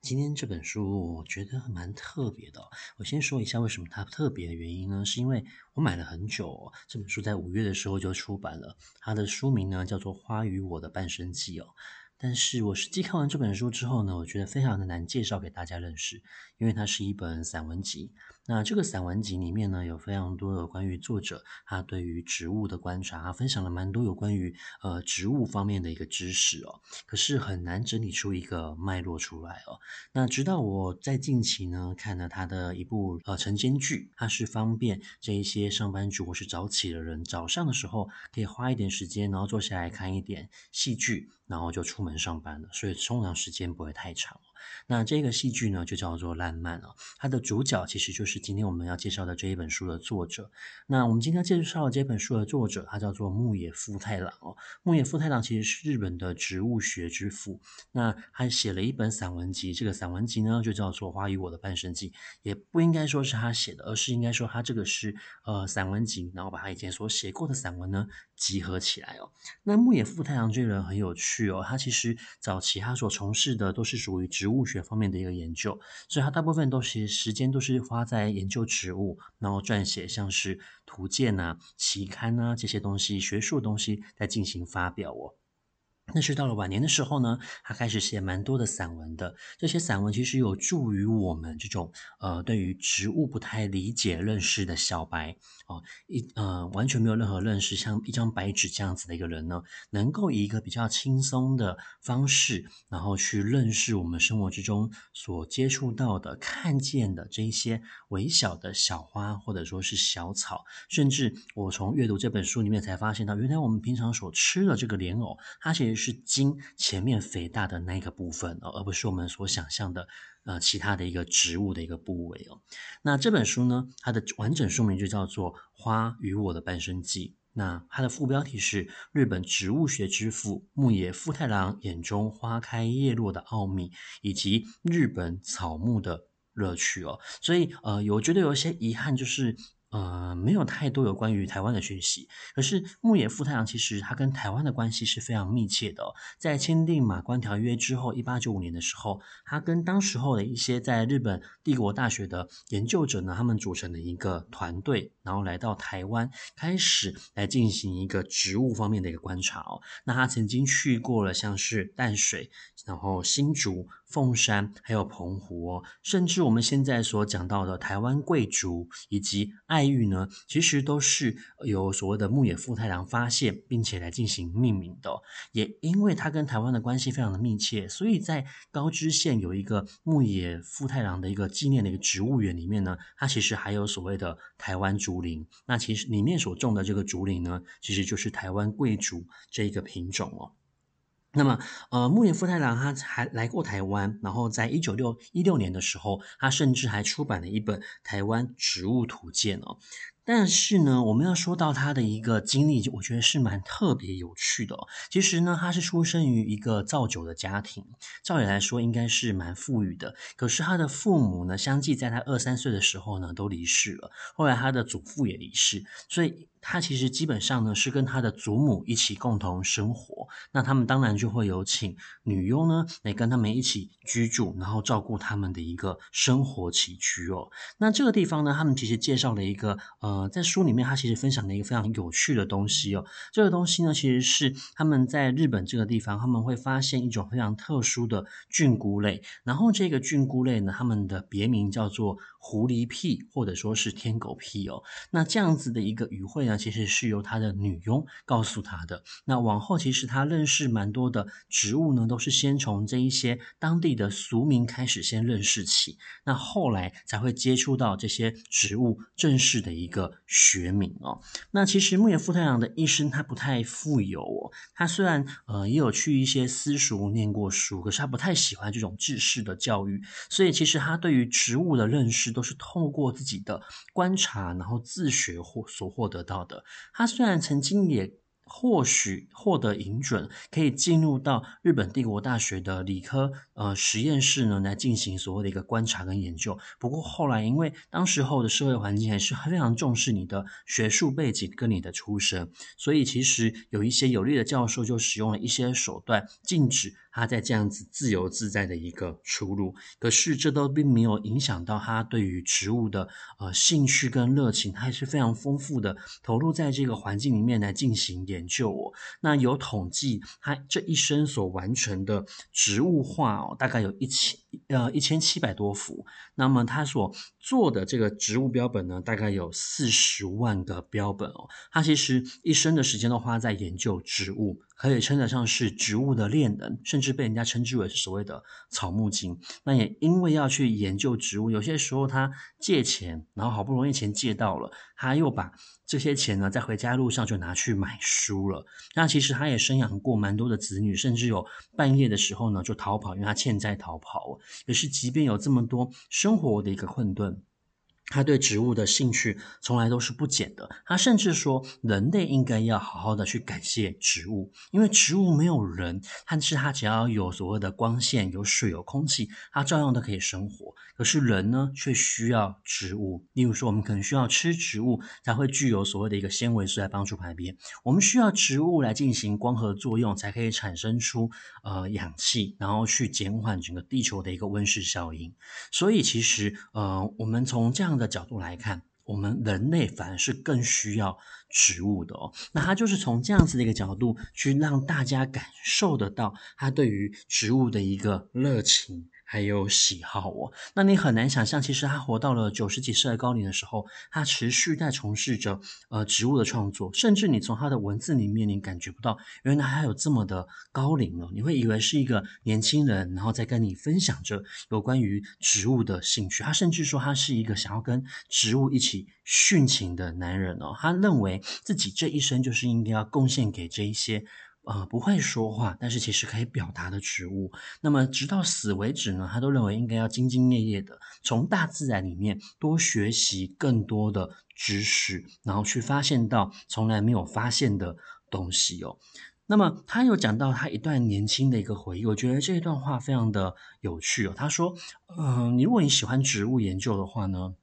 今天这本书我觉得蛮特别的。我先说一下为什么它特别的原因呢？是因为我买了很久，这本书在五月的时候就出版了。它的书名呢叫做《花与我的半生记》哦。但是我实际看完这本书之后呢，我觉得非常的难介绍给大家认识，因为它是一本散文集。那这个散文集里面呢，有非常多有关于作者他对于植物的观察，他分享了蛮多有关于呃植物方面的一个知识哦。可是很难整理出一个脉络出来哦。那直到我在近期呢看了他的一部呃晨间剧，它是方便这一些上班族或是早起的人，早上的时候可以花一点时间，然后坐下来看一点戏剧，然后就出门上班了，所以冲凉时间不会太长。那这个戏剧呢，就叫做《烂漫》啊。它的主角其实就是今天我们要介绍的这一本书的作者。那我们今天介绍的这本书的作者，他叫做牧野富太郎哦。牧野富太郎其实是日本的植物学之父。那他写了一本散文集，这个散文集呢就叫做《花与我的半生记》，也不应该说是他写的，而是应该说他这个是呃散文集，然后把他以前所写过的散文呢集合起来哦。那牧野富太郎这个人很有趣哦，他其实早期他所从事的都是属于植物。物学方面的一个研究，所以他大部分都是时间都是花在研究植物，然后撰写像是图鉴啊、期刊啊这些东西，学术的东西在进行发表哦。但是到了晚年的时候呢，他开始写蛮多的散文的。这些散文其实有助于我们这种呃对于植物不太理解认识的小白哦，一呃完全没有任何认识，像一张白纸这样子的一个人呢，能够以一个比较轻松的方式，然后去认识我们生活之中所接触到的、看见的这一些微小的小花或者说是小草，甚至我从阅读这本书里面才发现到，原来我们平常所吃的这个莲藕，它其实。是茎前面肥大的那个部分哦，而不是我们所想象的呃其他的一个植物的一个部位哦。那这本书呢，它的完整书名就叫做《花与我的半生记》。那它的副标题是“日本植物学之父牧野富太郎眼中花开叶落的奥秘，以及日本草木的乐趣”哦。所以呃，我觉得有一些遗憾就是。呃，没有太多有关于台湾的讯息。可是牧野富太郎其实他跟台湾的关系是非常密切的。在签订马关条约之后，一八九五年的时候，他跟当时候的一些在日本帝国大学的研究者呢，他们组成了一个团队，然后来到台湾，开始来进行一个植物方面的一个观察哦。那他曾经去过了像是淡水，然后新竹。凤山还有澎湖哦，甚至我们现在所讲到的台湾桂竹以及爱玉呢，其实都是由所谓的牧野富太郎发现并且来进行命名的。也因为它跟台湾的关系非常的密切，所以在高知县有一个牧野富太郎的一个纪念的一个植物园里面呢，它其实还有所谓的台湾竹林。那其实里面所种的这个竹林呢，其实就是台湾桂竹这一个品种哦。那么，呃，牧野富太郎他还来过台湾，然后在一九六一六年的时候，他甚至还出版了一本《台湾植物图鉴》哦。但是呢，我们要说到他的一个经历，我觉得是蛮特别有趣的哦。其实呢，他是出生于一个造酒的家庭，照理来说应该是蛮富裕的。可是他的父母呢，相继在他二三岁的时候呢，都离世了。后来他的祖父也离世，所以他其实基本上呢，是跟他的祖母一起共同生活。那他们当然就会有请女佣呢，来跟他们一起居住，然后照顾他们的一个生活起居哦。那这个地方呢，他们其实介绍了一个呃。在书里面，他其实分享了一个非常有趣的东西哦。这个东西呢，其实是他们在日本这个地方，他们会发现一种非常特殊的菌菇类。然后这个菌菇类呢，他们的别名叫做狐狸屁，或者说是天狗屁哦。那这样子的一个语汇呢，其实是由他的女佣告诉他的。那往后其实他认识蛮多的植物呢，都是先从这一些当地的俗名开始先认识起，那后来才会接触到这些植物正式的一个。学名哦，那其实牧野富太郎的一生他不太富有哦，他虽然呃也有去一些私塾念过书，可是他不太喜欢这种制式的教育，所以其实他对于植物的认识都是透过自己的观察，然后自学获所获得到到的，他虽然曾经也。或许获得引准，可以进入到日本帝国大学的理科呃实验室呢，来进行所谓的一个观察跟研究。不过后来因为当时候的社会环境还是非常重视你的学术背景跟你的出身，所以其实有一些有力的教授就使用了一些手段，禁止他在这样子自由自在的一个出入。可是这都并没有影响到他对于植物的呃兴趣跟热情，他还是非常丰富的投入在这个环境里面来进行研。研究哦，那有统计，他这一生所完成的植物画哦，大概有一千呃一千七百多幅。那么他所做的这个植物标本呢，大概有四十万个标本哦。他其实一生的时间都花在研究植物。可以称得上是植物的恋人，甚至被人家称之为是所谓的草木精。那也因为要去研究植物，有些时候他借钱，然后好不容易钱借到了，他又把这些钱呢，在回家路上就拿去买书了。那其实他也生养过蛮多的子女，甚至有半夜的时候呢就逃跑，因为他欠债逃跑。可是即便有这么多生活的一个困顿。他对植物的兴趣从来都是不减的。他甚至说，人类应该要好好的去感谢植物，因为植物没有人，但是它只要有所谓的光线、有水、有空气，它照样都可以生活。可是人呢，却需要植物。例如说，我们可能需要吃植物，才会具有所谓的一个纤维素来帮助排便。我们需要植物来进行光合作用，才可以产生出呃氧气，然后去减缓整个地球的一个温室效应。所以，其实呃，我们从这样的角度来看，我们人类反而是更需要植物的哦。那他就是从这样子的一个角度去让大家感受得到他对于植物的一个热情。还有喜好哦，那你很难想象，其实他活到了九十几岁的高龄的时候，他持续在从事着呃植物的创作，甚至你从他的文字里面，你感觉不到原来他有这么的高龄了，你会以为是一个年轻人，然后在跟你分享着有关于植物的兴趣。他甚至说他是一个想要跟植物一起殉情的男人哦，他认为自己这一生就是应该要贡献给这一些。呃，不会说话，但是其实可以表达的植物。那么直到死为止呢，他都认为应该要兢兢业业的从大自然里面多学习更多的知识，然后去发现到从来没有发现的东西哦。那么他有讲到他一段年轻的一个回忆，我觉得这一段话非常的有趣哦。他说：“嗯、你如果你喜欢植物研究的话呢，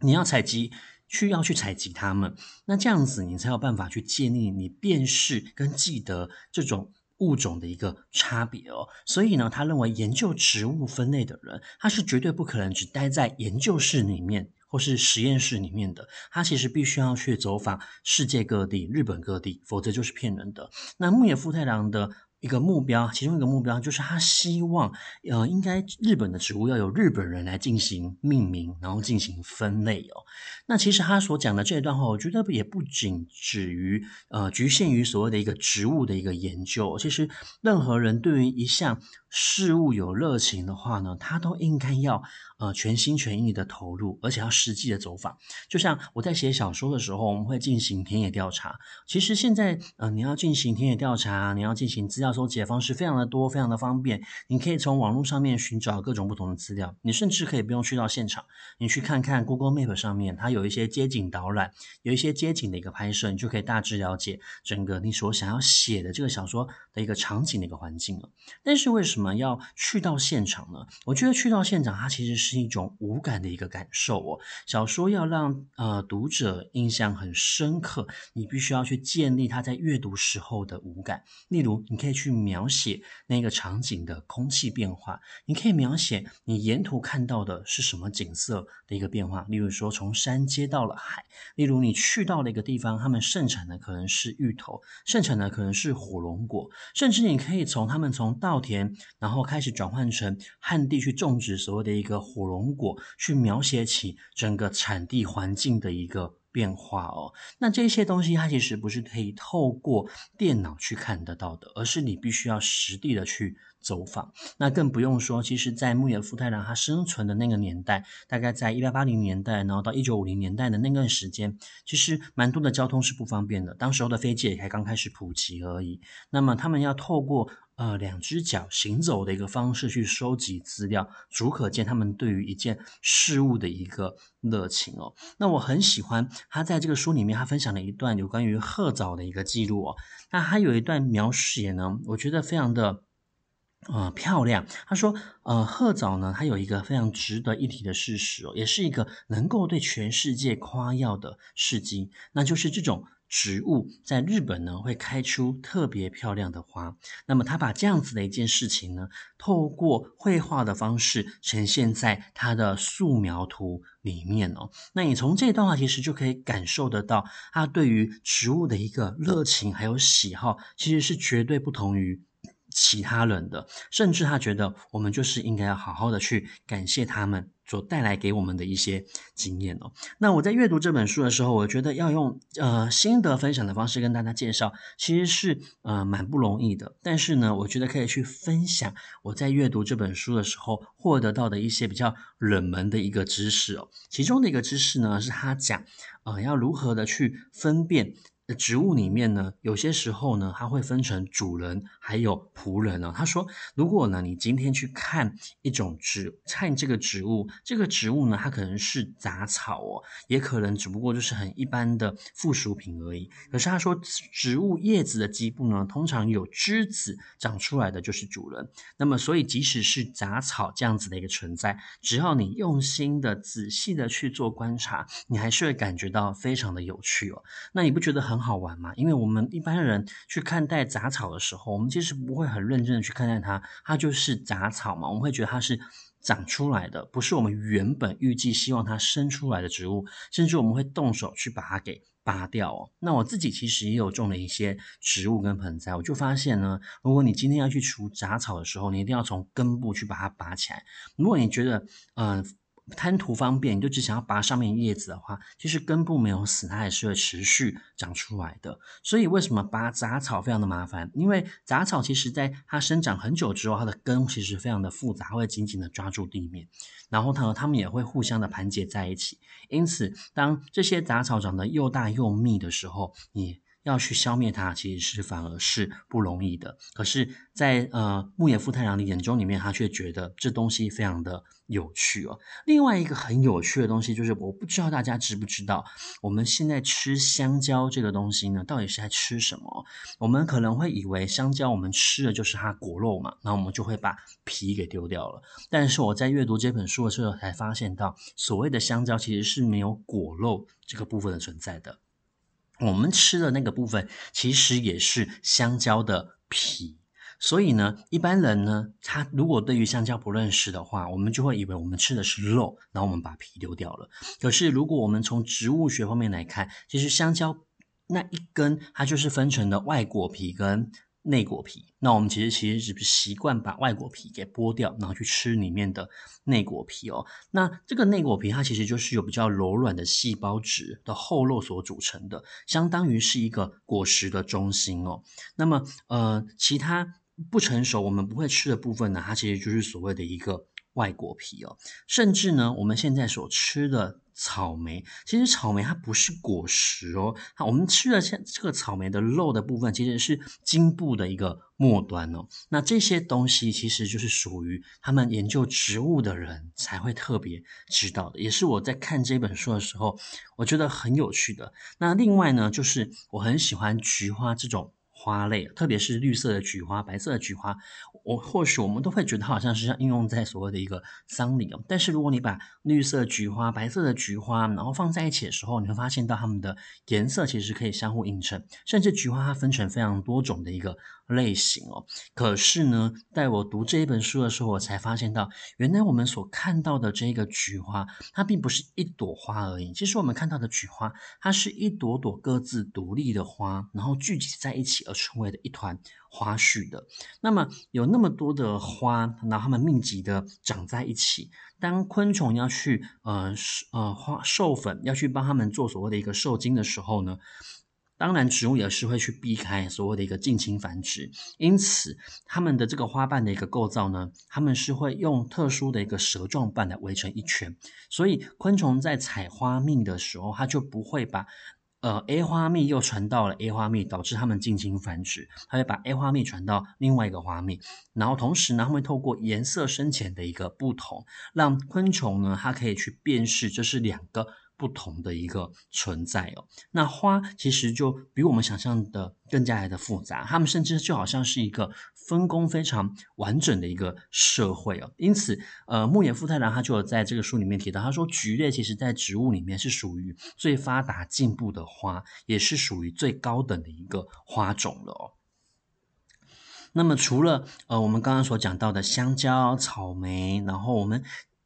你要采集。”需要去采集它们，那这样子你才有办法去建立你辨识跟记得这种物种的一个差别哦。所以呢，他认为研究植物分类的人，他是绝对不可能只待在研究室里面或是实验室里面的，他其实必须要去走访世界各地、日本各地，否则就是骗人的。那牧野富太郎的。一个目标，其中一个目标就是他希望，呃，应该日本的植物要由日本人来进行命名，然后进行分类哦。那其实他所讲的这一段话，我觉得也不仅止于呃局限于所谓的一个植物的一个研究。其实任何人对于一项事物有热情的话呢，他都应该要呃全心全意的投入，而且要实际的走访。就像我在写小说的时候，我们会进行田野调查。其实现在呃你要进行田野调查，你要进行资料。收集的方式非常的多，非常的方便。你可以从网络上面寻找各种不同的资料，你甚至可以不用去到现场，你去看看 Google Map 上面，它有一些街景导览，有一些街景的一个拍摄，你就可以大致了解整个你所想要写的这个小说的一个场景的一个环境了。但是为什么要去到现场呢？我觉得去到现场，它其实是是一种无感的一个感受哦。小说要让呃读者印象很深刻，你必须要去建立他在阅读时候的无感。例如，你可以去。描写那个场景的空气变化，你可以描写你沿途看到的是什么景色的一个变化。例如说，从山接到了海；例如你去到了一个地方，他们盛产的可能是芋头，盛产的可能是火龙果，甚至你可以从他们从稻田，然后开始转换成旱地去种植所谓的一个火龙果，去描写起整个产地环境的一个。变化哦，那这些东西它其实不是可以透过电脑去看得到的，而是你必须要实地的去走访。那更不用说，其实，在牧野富太郎他生存的那个年代，大概在一八八零年代，然后到一九五零年代的那段时间，其实蛮多的交通是不方便的。当时候的飞机也才刚开始普及而已。那么他们要透过呃两只脚行走的一个方式去收集资料，足可见他们对于一件事物的一个热情哦。那我很喜欢他在这个书里面，他分享了一段有关于褐藻的一个记录哦。那还有一段描写呢，我觉得非常的。呃，漂亮。他说，呃，鹤藻呢，它有一个非常值得一提的事实哦，也是一个能够对全世界夸耀的事迹，那就是这种植物在日本呢会开出特别漂亮的花。那么他把这样子的一件事情呢，透过绘画的方式呈现在他的素描图里面哦。那你从这段话其实就可以感受得到，他对于植物的一个热情还有喜好，其实是绝对不同于。其他人的，甚至他觉得我们就是应该要好好的去感谢他们所带来给我们的一些经验哦。那我在阅读这本书的时候，我觉得要用呃心得分享的方式跟大家介绍，其实是呃蛮不容易的。但是呢，我觉得可以去分享我在阅读这本书的时候获得到的一些比较冷门的一个知识哦。其中的一个知识呢，是他讲呃要如何的去分辨。植物里面呢，有些时候呢，它会分成主人还有仆人呢。他说，如果呢，你今天去看一种植，看这个植物，这个植物呢，它可能是杂草哦，也可能只不过就是很一般的附属品而已。可是他说，植物叶子的基部呢，通常有枝子长出来的就是主人。那么，所以即使是杂草这样子的一个存在，只要你用心的、仔细的去做观察，你还是会感觉到非常的有趣哦。那你不觉得很？很好玩嘛，因为我们一般人去看待杂草的时候，我们其实不会很认真的去看待它，它就是杂草嘛，我们会觉得它是长出来的，不是我们原本预计希望它生出来的植物，甚至我们会动手去把它给拔掉哦。那我自己其实也有种了一些植物跟盆栽，我就发现呢，如果你今天要去除杂草的时候，你一定要从根部去把它拔起来。如果你觉得，嗯、呃。贪图方便，你就只想要拔上面叶子的话，其实根部没有死，它还是会持续长出来的。所以为什么拔杂草非常的麻烦？因为杂草其实在它生长很久之后，它的根其实非常的复杂，会紧紧的抓住地面，然后呢，它们也会互相的盘结在一起。因此，当这些杂草长得又大又密的时候，你要去消灭它，其实是反而是不容易的。可是在，呃牧野富太郎的眼中里面，他却觉得这东西非常的有趣哦。另外一个很有趣的东西，就是我不知道大家知不知道，我们现在吃香蕉这个东西呢，到底是在吃什么？我们可能会以为香蕉我们吃的就是它果肉嘛，那我们就会把皮给丢掉了。但是我在阅读这本书的时候，才发现到，所谓的香蕉其实是没有果肉这个部分的存在的。我们吃的那个部分其实也是香蕉的皮，所以呢，一般人呢，他如果对于香蕉不认识的话，我们就会以为我们吃的是肉，然后我们把皮丢掉了。可是如果我们从植物学方面来看，其实香蕉那一根它就是分成的外果皮跟。内果皮，那我们其实其实只是习惯把外果皮给剥掉，然后去吃里面的内果皮哦。那这个内果皮它其实就是由比较柔软的细胞质的厚肉所组成的，相当于是一个果实的中心哦。那么呃，其他不成熟我们不会吃的部分呢，它其实就是所谓的一个外果皮哦。甚至呢，我们现在所吃的。草莓，其实草莓它不是果实哦，我们吃的像这个草莓的肉的部分，其实是茎部的一个末端哦。那这些东西其实就是属于他们研究植物的人才会特别知道的，也是我在看这本书的时候，我觉得很有趣的。那另外呢，就是我很喜欢菊花这种。花类，特别是绿色的菊花、白色的菊花，我或许我们都会觉得好像是像应用在所谓的一个丧礼哦。但是如果你把绿色菊花、白色的菊花，然后放在一起的时候，你会发现到它们的颜色其实可以相互映衬，甚至菊花它分成非常多种的一个类型哦。可是呢，在我读这一本书的时候，我才发现到，原来我们所看到的这个菊花，它并不是一朵花而已。其实我们看到的菊花，它是一朵朵各自独立的花，然后聚集在一起而成为的一团花序的。那么有那么多的花，然后它们密集的长在一起。当昆虫要去呃呃花授粉，要去帮它们做所谓的一个受精的时候呢，当然植物也是会去避开所谓的一个近亲繁殖，因此它们的这个花瓣的一个构造呢，它们是会用特殊的一个蛇状瓣来围成一圈，所以昆虫在采花蜜的时候，它就不会把。呃，A 花蜜又传到了 A 花蜜，导致它们进行繁殖。它会把 A 花蜜传到另外一个花蜜，然后同时呢，会透过颜色深浅的一个不同，让昆虫呢，它可以去辨识这是两个。不同的一个存在哦，那花其实就比我们想象的更加的复杂，它们甚至就好像是一个分工非常完整的一个社会哦。因此，呃，牧野富太郎他就有在这个书里面提到，他说菊类其实在植物里面是属于最发达进步的花，也是属于最高等的一个花种了哦。那么，除了呃我们刚刚所讲到的香蕉、草莓，然后我们。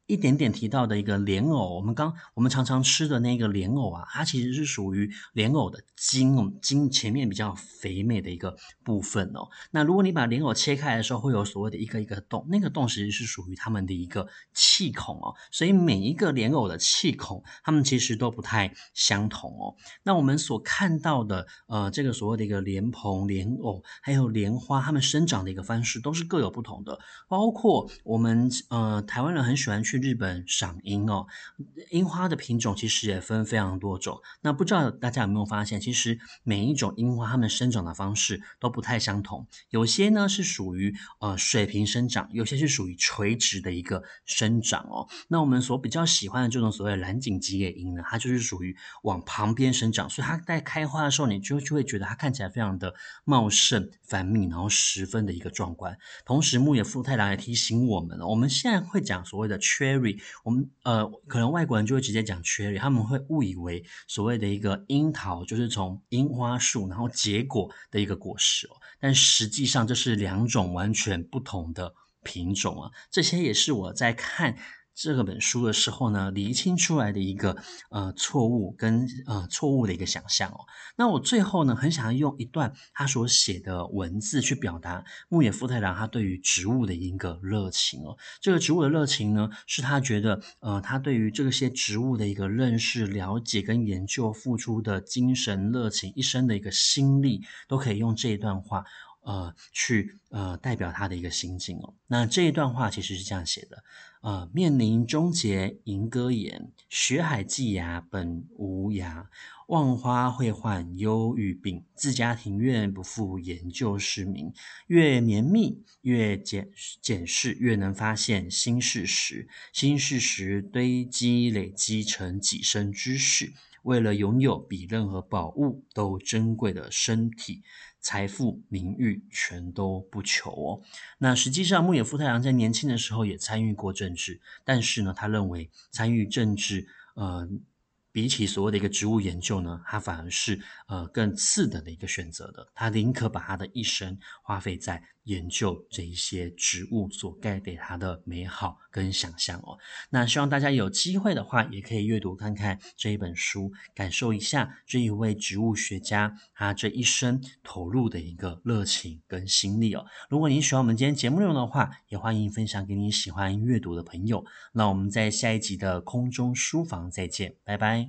一点点提到的一个莲藕，我们刚我们常常吃的那个莲藕啊，它其实是属于莲藕的茎哦，茎前面比较肥美的一个部分哦。那如果你把莲藕切开的时候，会有所谓的一个一个洞，那个洞其实是属于它们的一个气孔哦。所以每一个莲藕的气孔，它们其实都不太相同哦。那我们所看到的，呃，这个所谓的一个莲蓬、莲藕，还有莲花，它们生长的一个方式都是各有不同的。包括我们呃台湾人很喜欢去。日本赏樱哦，樱花的品种其实也分非常多种。那不知道大家有没有发现，其实每一种樱花它们生长的方式都不太相同。有些呢是属于呃水平生长，有些是属于垂直的一个生长哦。那我们所比较喜欢的这种所谓蓝景吉野樱呢，它就是属于往旁边生长，所以它在开花的时候，你就就会觉得它看起来非常的茂盛繁密，然后十分的一个壮观。同时，牧野富太郎也提醒我们，我们现在会讲所谓的缺。cherry，我们呃，可能外国人就会直接讲 cherry，他们会误以为所谓的一个樱桃就是从樱花树然后结果的一个果实哦，但实际上这是两种完全不同的品种啊，这些也是我在看。这个本书的时候呢，厘清出来的一个呃错误跟呃错误的一个想象哦。那我最后呢，很想要用一段他所写的文字去表达牧野富太郎他对于植物的一个热情哦。这个植物的热情呢，是他觉得呃他对于这些植物的一个认识、了解跟研究付出的精神热情，一生的一个心力，都可以用这一段话呃去呃代表他的一个心境哦。那这一段话其实是这样写的。呃，面临终结吟歌言，学海寄芽本无涯，望花会患忧郁病，自家庭院不负研究市民。越绵密越检检视，越能发现新事实，新事实堆积累积成几生知识。为了拥有比任何宝物都珍贵的身体。财富、名誉全都不求哦。那实际上，牧野富太郎在年轻的时候也参与过政治，但是呢，他认为参与政治，呃。比起所谓的一个植物研究呢，他反而是呃更次等的一个选择的。他宁可把他的一生花费在研究这一些植物所带给他的美好跟想象哦。那希望大家有机会的话，也可以阅读看看这一本书，感受一下这一位植物学家他这一生投入的一个热情跟心力哦。如果你喜欢我们今天节目内容的话，也欢迎分享给你喜欢阅读的朋友。那我们在下一集的空中书房再见，拜拜。